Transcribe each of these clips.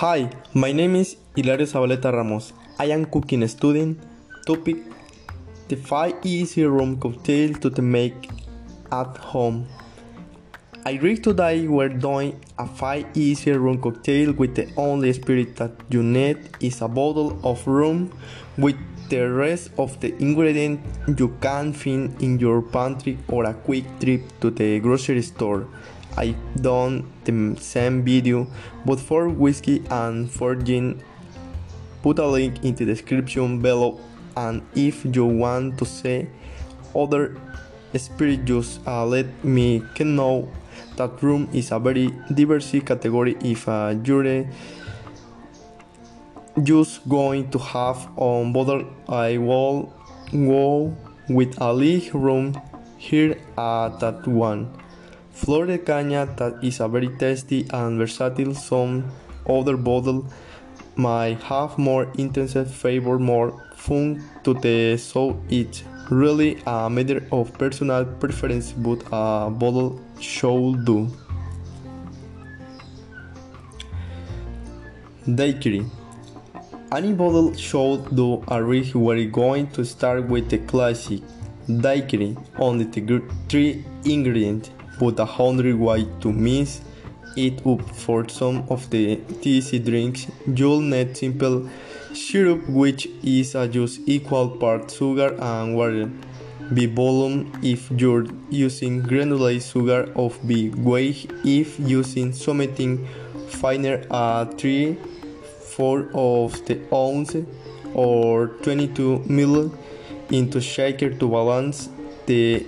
Hi, my name is Hilario Zabaleta Ramos. I am cooking student. Topic The 5 easy room cocktail to make at home. I read today we're doing a 5 easy room cocktail with the only spirit that you need is a bottle of rum with the rest of the ingredients you can find in your pantry or a quick trip to the grocery store. I done the same video but for whiskey and for gin. Put a link in the description below and if you want to see other spirit juice uh, let me know that room is a very diverse category if uh, you're just going to have on bottle I will go with a league room here at that one. Flor de caña that is a very tasty and versatile some other bottle might have more intense flavor more fun to the so it's really a matter of personal preference but a bottle should do. Daiquiri. Any bottle should do a rig we're going to start with the classic. Daiquiri only the three ingredients but a hundred way to mix it up for some of the TC drinks. You'll need simple syrup which is a just equal part sugar and water. Be volume if you're using granulated sugar of be weight if using something finer a 3 4 of the ounce or 22 ml into shaker to balance the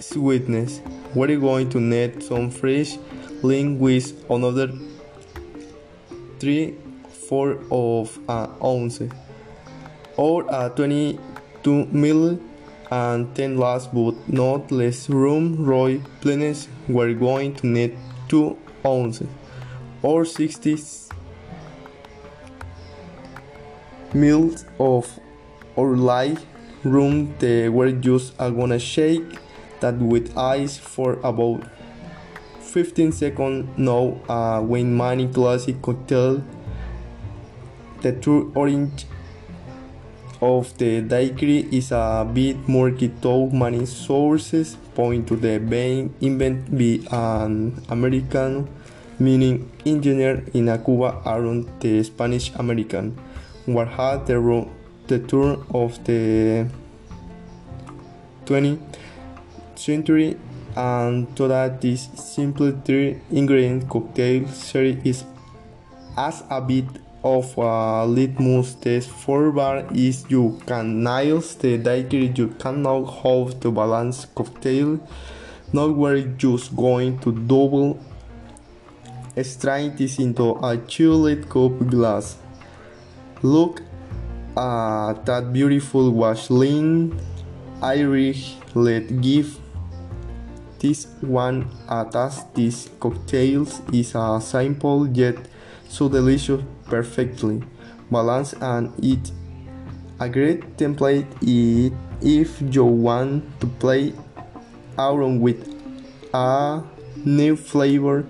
sweetness we're going to need some fresh link with another 3 4 of uh, an ounce or a 22 ml and 10 last but not less. Rum roy please. We're going to need 2 ounces or 60 mils of or light rum the we're just gonna shake that with ice for about 15 seconds. Now uh, when many classic cocktail the true orange of the daiquiri is a bit murky though many sources point to the being invented by an American meaning engineer in a Cuba around the Spanish American. War had the, the turn of the 20th century and so that this simple three ingredient cocktail series is as a bit of a litmus test for bar is you can nail the daiquiri. You can now have to balance cocktail. Not where just going to double. Strain this into a chilled coupe glass. Look at that beautiful wash lean Irish let give this one as this cocktails is a simple yet so delicious perfectly balanced and it a great template if you want to play around with a new flavor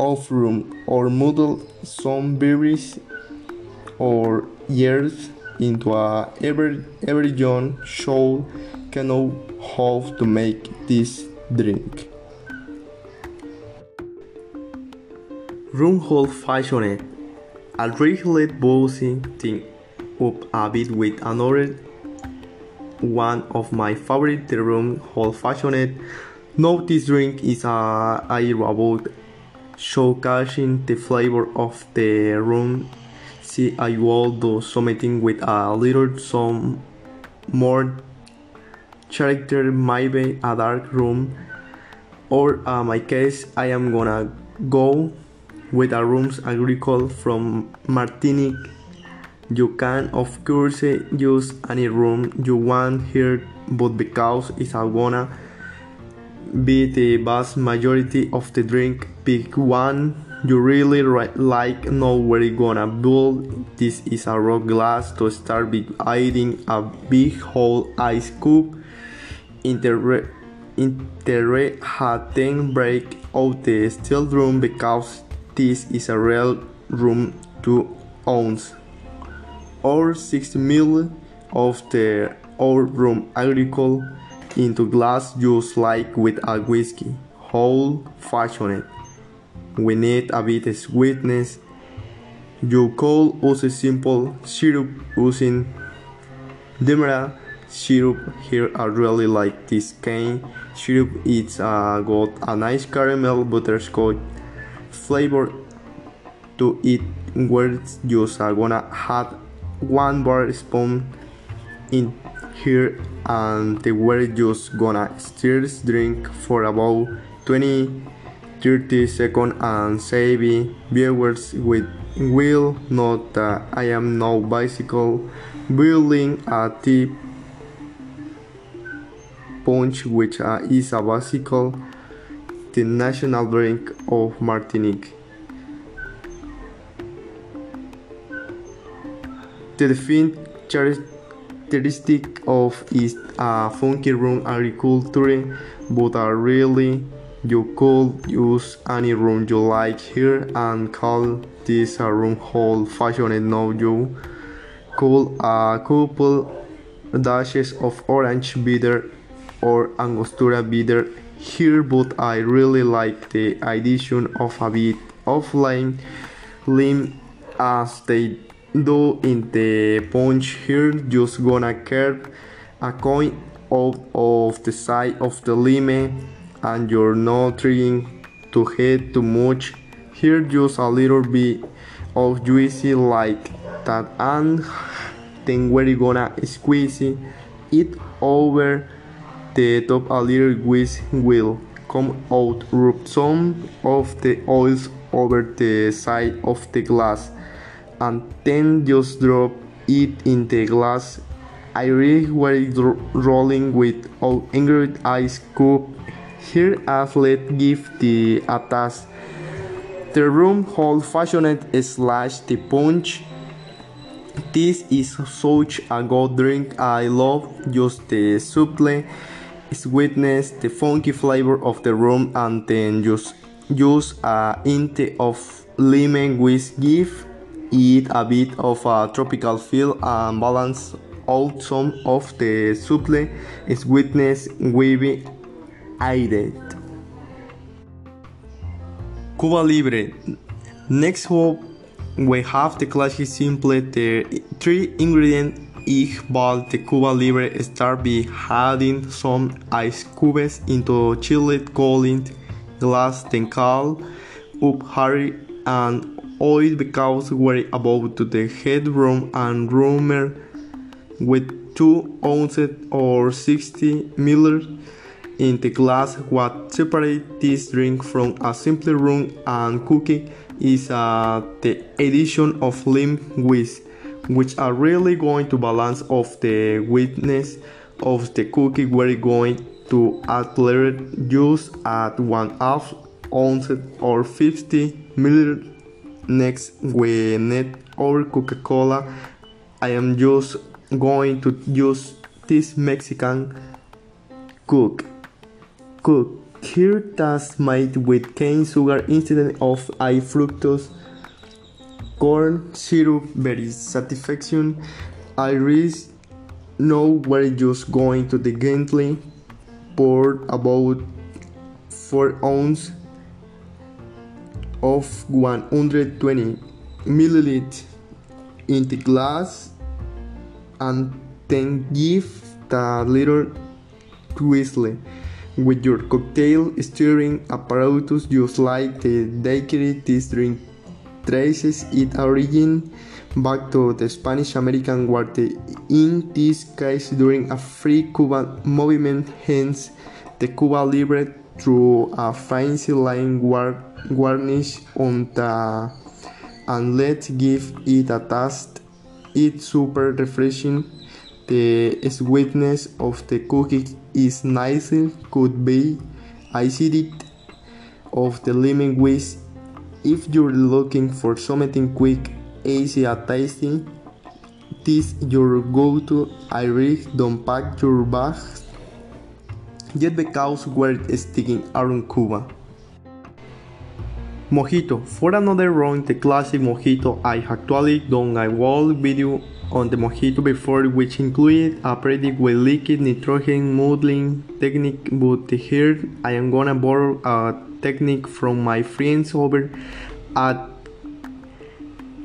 of rum or muddle some berries or years into a every every young soul can know how to make this drink. Rum hold fashioned. I'll regulate bossing thing up a bit with another one of my favorite the room hold fashioned. Now this drink is a air about showcasing the flavor of the room. See I will do something with a little some more character maybe a dark room or uh, my case I am gonna go with a rooms agricole from Martinique you can of course use any room you want here but because it's a gonna be the vast majority of the drink pick one you really like know where you gonna build. This is a rock glass to start with adding a big whole ice cube. Inter Interre had then break out the steel room because this is a real room 2 ounces or 60 ml of the old rhum agricole into glass just like with a whiskey, whole fashioned. We need a bit of sweetness. You could use simple syrup using Demerara syrup here. I really like this cane syrup. It's uh, got a nice caramel butterscotch flavor to it. Where just uh, gonna add one bar spoon in here and we're just gonna stir drink for about 20 30 seconds and save viewers with will note that I am no bicycle building a Ti' Punch which uh, is a bicycle the national drink of Martinique. The defined characteristic of is a funky rhum agricole, but are really you could use any room you like here and call this a rum hole fashioned now you. Could a couple dashes of orange bitter or angostura bitter here but I really like the addition of a bit of lime lime as they do in the punch here. Just gonna curve a coin out of the side of the lime and you're not trying to hit too much here just a little bit of juicy like that and then we're gonna squeeze it over the top a little whisk will come out rub some of the oils over the side of the glass and then just drop it in the glass. I really were rolling with all ingredient ice cube here athlete give the atas. The room hold fashioned slash the punch. This is such a good drink. I love just the supple. Sweetness the funky flavor of the rum and then just use a hint of lemon which give. It a bit of a tropical feel and balance out some of the supple. Sweetness we added. Cuba Libre. Next up, we have the classic simple the three ingredient highball the Cuba Libre start by adding some ice cubes into chilled Collins glass then call up hurry and oil because we're about to the headroom and rumor with 2 ounces or 60 milliliters in the glass what separates this drink from a simple rum and cookie is uh, the addition of lime whisk which are really going to balance off the wetness of the cookie. We're going to add later juice at one half ounce or 50 milliliters. Next with net or coca-cola. I am just going to use this mexican cook cook here that's made with cane sugar instead of high fructose corn syrup. Very satisfaction. I really know we're just going to the gently pour about 4 ounces of 120 milliliters in the glass and then give the little twist with your cocktail stirring apparatus just like the daiquiri this drink traces its origin back to the Spanish American War, in this case during a free Cuban movement, hence the Cuba Libre through a fancy line war garnish on the and let's give it a taste. It's super refreshing. The sweetness of the cookie is nice, could be acidity of the lemon whisk if you're looking for something quick, easy and tasty, this your go-to Irish don't pack your bags yet because we're sticking around Cuba. Mojito. For another round, the classic mojito, I actually done a whole video on the mojito before which included a pretty well liquid nitrogen modeling technique but here I am gonna borrow a technique from my friends over at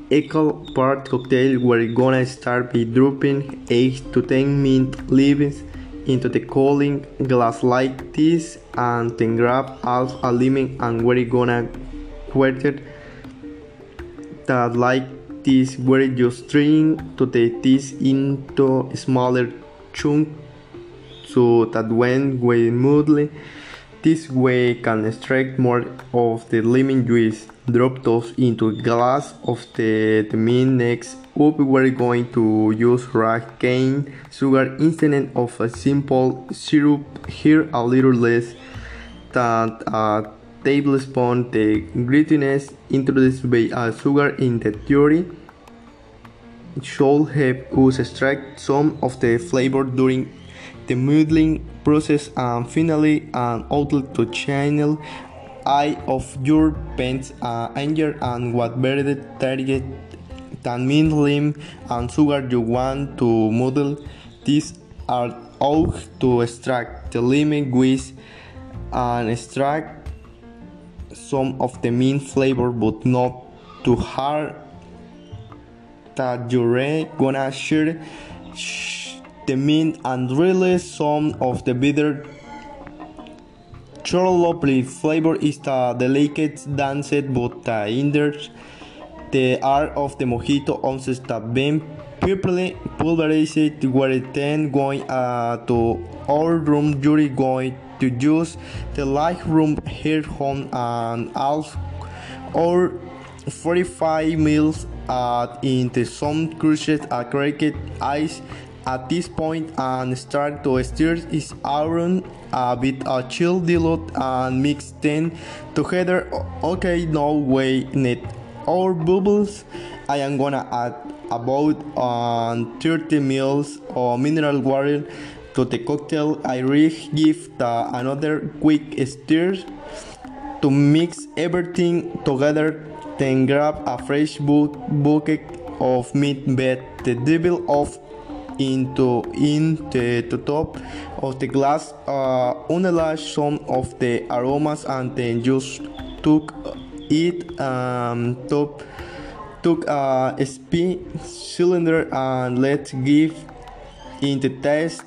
Equal Part Cocktail we're gonna start by dropping 8 to 10 mint leaves into the Collins glass like this and then grab half a lemon and we're gonna quarter that like this where you string to take this into smaller chunk so that when we smoothly this way can extract more of the lemon juice drop those into a glass of the, the mean next up we're going to use cane sugar instead of a simple syrup. Here a little less than a tablespoon the grittiness introduced by uh, sugar in the theory. Should help us extract some of the flavor during the muddling process and finally an outlet to channel eye of your paint's uh, anger and what better target than mint lim and sugar you want to model these are all to extract the lemon juice and extract some of the mint flavor but not too hard. That you're gonna share the mint and release some of the bitter lovely flavor is the delicate dance but the hinders the art of the mojito ounces that been purely pulverized It then going uh, to our room you're going to use the light room here home and half or 45 mils uh, the some crushed acrylic ice at this point and start to stir is iron a bit of chill dilute and mix them together. Okay now we need our bubbles I am gonna add about um, 30 mils of mineral water to the cocktail, I give the another quick stir to mix everything together. Then grab a fresh bucket of meat bed, the devil off into in the, the top of the glass uh, unleash some of the aromas and then just took it um, top took a spin cylinder and let's give in the test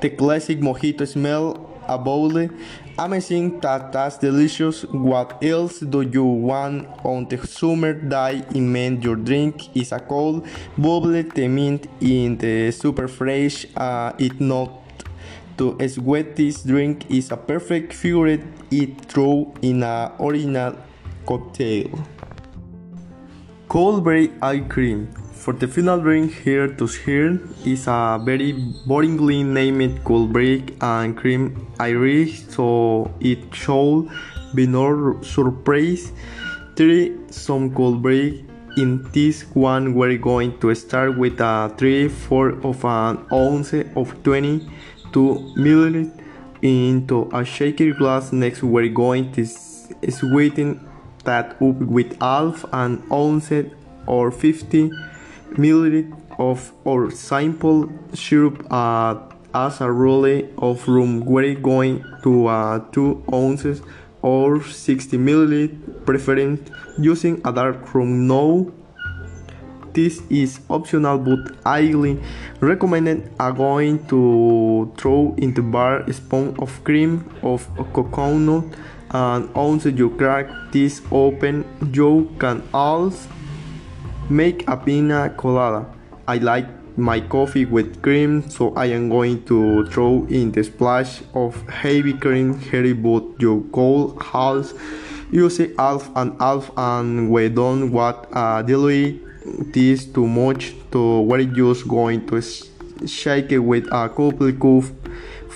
the classic mojito smell above amazing that that's delicious. What else do you want on the summer day? In mean your drink is a cold bubbly the mint in the super fresh uh, it not to sweat. This drink is a perfect figure it throw in a original cocktail cold berry ice cream. For the final drink here to here is a very boringly named cold brew and cream Irish so it should be no surprise. Three some cold brew in this one we're going to start with a 3 4 of an ounce of 22 milliliters into a shaker glass. Next we're going to sweeten that up with half an ounce or 50 milliliter of or simple syrup uh, as a rule of room. We're going to uh, 2 ounces or 60 milliliter preferring using a dark room. Now this is optional but highly recommended. Are going to throw in the bar a spoon of cream of coconut and once you crack this open you can also Make a pina colada. I like my coffee with cream, so I am going to throw in the splash of heavy cream here but you cold half use half and half and we don't want uh, dilute this too much to we're just going to shake it with a couple cup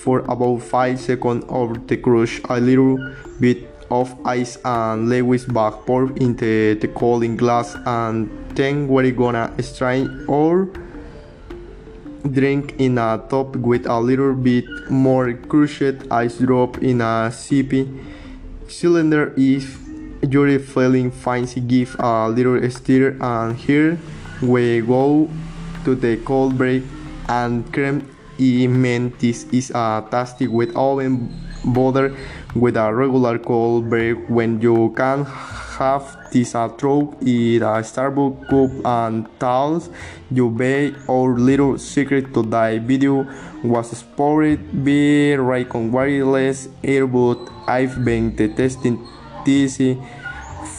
for about 5 seconds over the crush a little bit of ice and Lewis back pour into the Collins glass and then we're gonna strain or drink in a top with a little bit more crushed ice drop in a sippy cylinder if you're feeling fancy give a little stir. And here we go to the cold brew and creme Mean this is a tasty with oven butter with a regular cold brew. When you can have this a throw in a Starbucks cup and towels you be our little secret to that video was spotted by Raycon wireless earbud. I've been testing this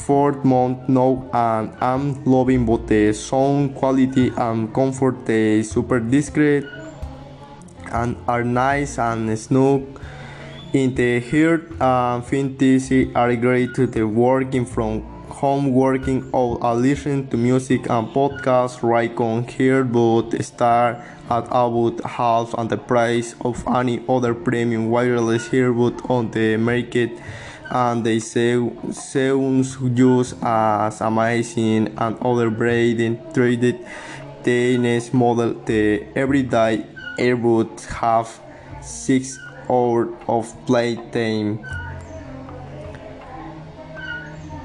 for month now and I'm loving both the sound quality and comfort. They super discreet and are nice and snug in the heart uh, and fantasy are great to the working from home working or listening to music and podcasts right on here but start at about half on the price of any other premium wireless earbud on the market. And they say sounds just as amazing and other braiding traded next model the everyday earbud have six hours of playtime.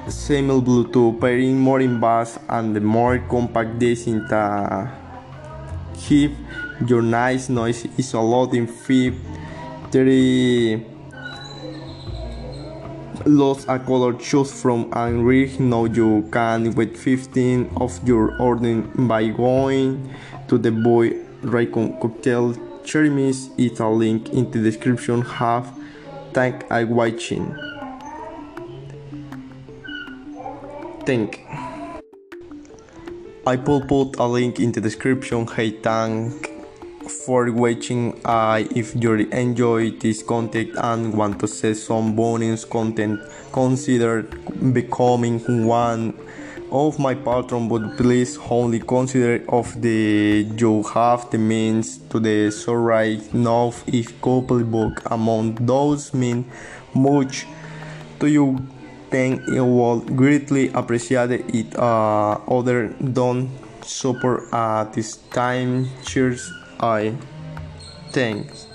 Similar Bluetooth pairing more in bass and the more compact data keep. Your nice noise isolating feed 30 lost a color choose from and read now you can with 15 of your order by going to the boy Raycon cocktail cherry mist it's a link in the description have thank I watching Thank. I will put a link in the description hey thank for watching uh, if you enjoy this content and want to see some bonus content consider becoming one of my patron but please only consider of the you have the means to the so right now if couple book among those mean much to you then it will greatly appreciate it uh, other don't support at this time. Cheers. I thanks